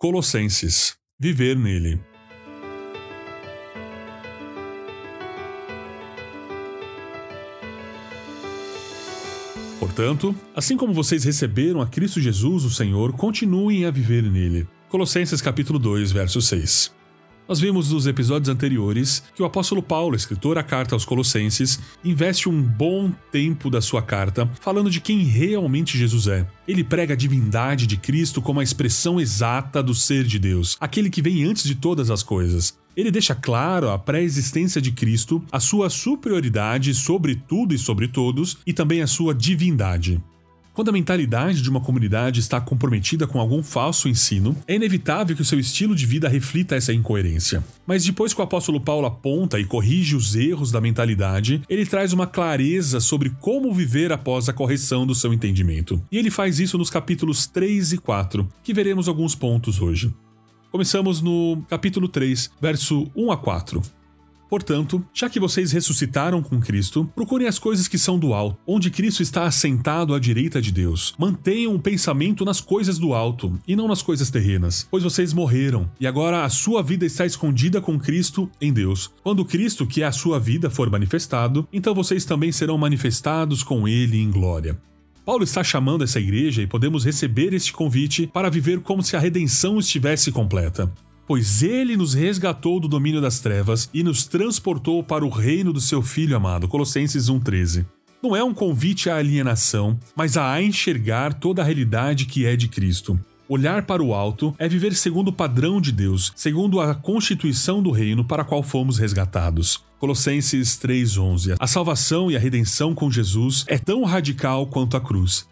Colossenses Viver nele. Portanto, assim como vocês receberam a Cristo Jesus, o Senhor, continuem a viver nele. Colossenses capítulo 2, verso 6. Nós vimos nos episódios anteriores que o apóstolo Paulo, escritor da carta aos Colossenses, investe um bom tempo da sua carta falando de quem realmente Jesus é. Ele prega a divindade de Cristo como a expressão exata do ser de Deus, aquele que vem antes de todas as coisas. Ele deixa claro a pré-existência de Cristo, a sua superioridade sobre tudo e sobre todos, e também a sua divindade. Quando a mentalidade de uma comunidade está comprometida com algum falso ensino, é inevitável que o seu estilo de vida reflita essa incoerência. Mas depois que o apóstolo Paulo aponta e corrige os erros da mentalidade, ele traz uma clareza sobre como viver após a correção do seu entendimento. E ele faz isso nos capítulos 3 e 4, que veremos alguns pontos hoje. Começamos no capítulo 3, verso 1 a 4. Portanto, já que vocês ressuscitaram com Cristo, procurem as coisas que são do alto, onde Cristo está assentado à direita de Deus. Mantenham o pensamento nas coisas do alto e não nas coisas terrenas, pois vocês morreram e agora a sua vida está escondida com Cristo em Deus. Quando Cristo, que é a sua vida, for manifestado, então vocês também serão manifestados com Ele em glória. Paulo está chamando essa igreja e podemos receber este convite para viver como se a redenção estivesse completa pois ele nos resgatou do domínio das trevas e nos transportou para o reino do seu Filho amado. Colossenses 1,13. Não é um convite à alienação, mas a enxergar toda a realidade que é de Cristo. Olhar para o alto é viver segundo o padrão de Deus, segundo a constituição do reino para a qual fomos resgatados. Colossenses 3:11. A salvação e a redenção com Jesus é tão radical quanto a cruz.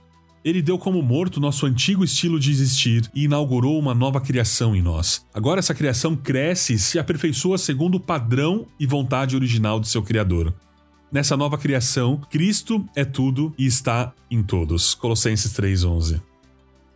Ele deu como morto nosso antigo estilo de existir e inaugurou uma nova criação em nós. Agora essa criação cresce e se aperfeiçoa segundo o padrão e vontade original de seu Criador. Nessa nova criação, Cristo é tudo e está em todos. Colossenses 3:11.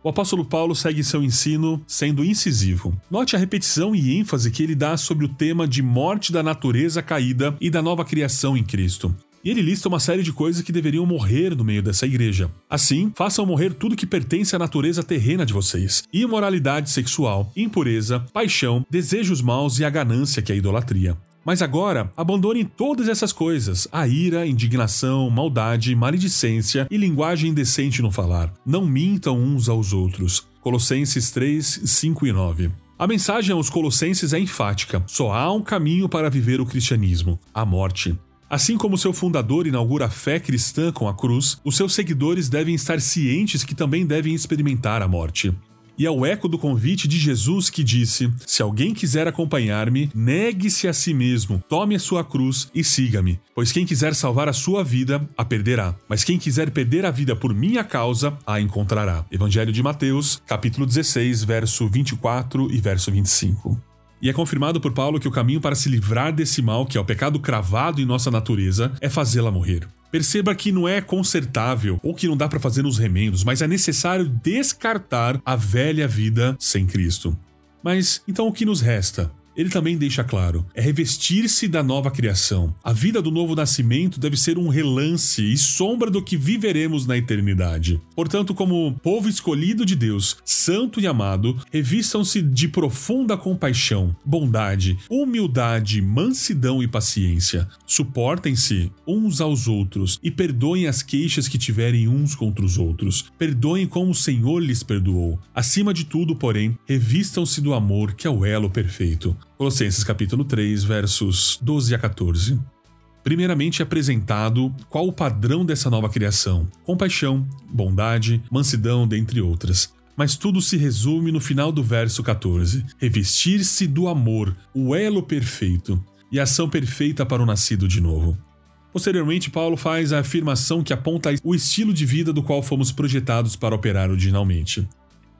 O apóstolo Paulo segue seu ensino sendo incisivo. Note a repetição e ênfase que ele dá sobre o tema de morte da natureza caída e da nova criação em Cristo. E ele lista uma série de coisas que deveriam morrer no meio dessa igreja. Assim, façam morrer tudo que pertence à natureza terrena de vocês: imoralidade sexual, impureza, paixão, desejos maus e a ganância, que é a idolatria. Mas agora, abandonem todas essas coisas: a ira, indignação, maldade, maledicência e linguagem indecente no falar. Não mintam uns aos outros. Colossenses 3, 5 e 9. A mensagem aos Colossenses é enfática: só há um caminho para viver o cristianismo: a morte. Assim como seu fundador inaugura a fé cristã com a cruz, os seus seguidores devem estar cientes que também devem experimentar a morte. E é o eco do convite de Jesus que disse: Se alguém quiser acompanhar-me, negue-se a si mesmo, tome a sua cruz e siga-me. Pois quem quiser salvar a sua vida, a perderá. Mas quem quiser perder a vida por minha causa, a encontrará. Evangelho de Mateus, capítulo 16, verso 24 e verso 25. E é confirmado por Paulo que o caminho para se livrar desse mal, que é o pecado cravado em nossa natureza, é fazê-la morrer. Perceba que não é consertável ou que não dá para fazer nos remendos, mas é necessário descartar a velha vida sem Cristo. Mas então o que nos resta? Ele também deixa claro: é revestir-se da nova criação. A vida do novo nascimento deve ser um relance e sombra do que viveremos na eternidade. Portanto, como povo escolhido de Deus, santo e amado, revistam-se de profunda compaixão, bondade, humildade, mansidão e paciência. Suportem-se uns aos outros e perdoem as queixas que tiverem uns contra os outros. Perdoem como o Senhor lhes perdoou. Acima de tudo, porém, revistam-se do amor, que é o elo perfeito. Colossenses capítulo 3, versos 12 a 14. Primeiramente é apresentado qual o padrão dessa nova criação: compaixão, bondade, mansidão, dentre outras. Mas tudo se resume no final do verso 14: revestir-se do amor, o elo perfeito, e ação perfeita para o nascido de novo. Posteriormente, Paulo faz a afirmação que aponta o estilo de vida do qual fomos projetados para operar originalmente.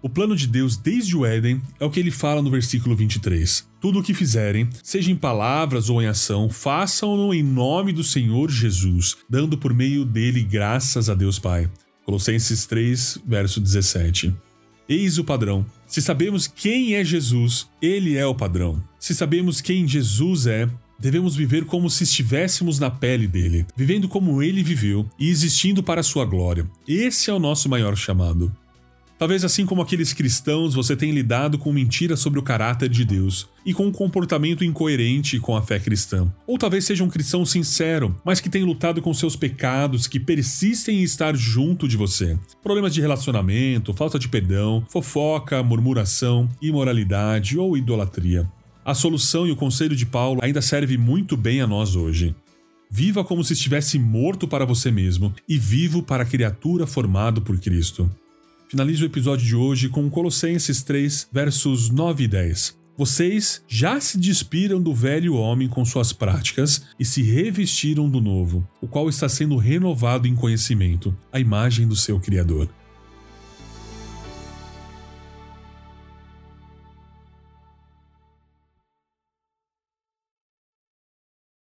O plano de Deus desde o Éden é o que ele fala no versículo 23. Tudo o que fizerem, seja em palavras ou em ação, façam-no em nome do Senhor Jesus, dando por meio dele graças a Deus Pai. Colossenses 3, verso 17. Eis o padrão. Se sabemos quem é Jesus, ele é o padrão. Se sabemos quem Jesus é, devemos viver como se estivéssemos na pele dele, vivendo como ele viveu e existindo para sua glória. Esse é o nosso maior chamado. Talvez assim como aqueles cristãos, você tenha lidado com mentiras sobre o caráter de Deus e com um comportamento incoerente com a fé cristã. Ou talvez seja um cristão sincero, mas que tem lutado com seus pecados que persistem em estar junto de você. Problemas de relacionamento, falta de perdão, fofoca, murmuração, imoralidade ou idolatria. A solução e o conselho de Paulo ainda serve muito bem a nós hoje. Viva como se estivesse morto para você mesmo e vivo para a criatura formado por Cristo. Finalizo o episódio de hoje com Colossenses 3, versos 9 e 10. Vocês já se despiram do velho homem com suas práticas e se revestiram do novo, o qual está sendo renovado em conhecimento, a imagem do seu Criador.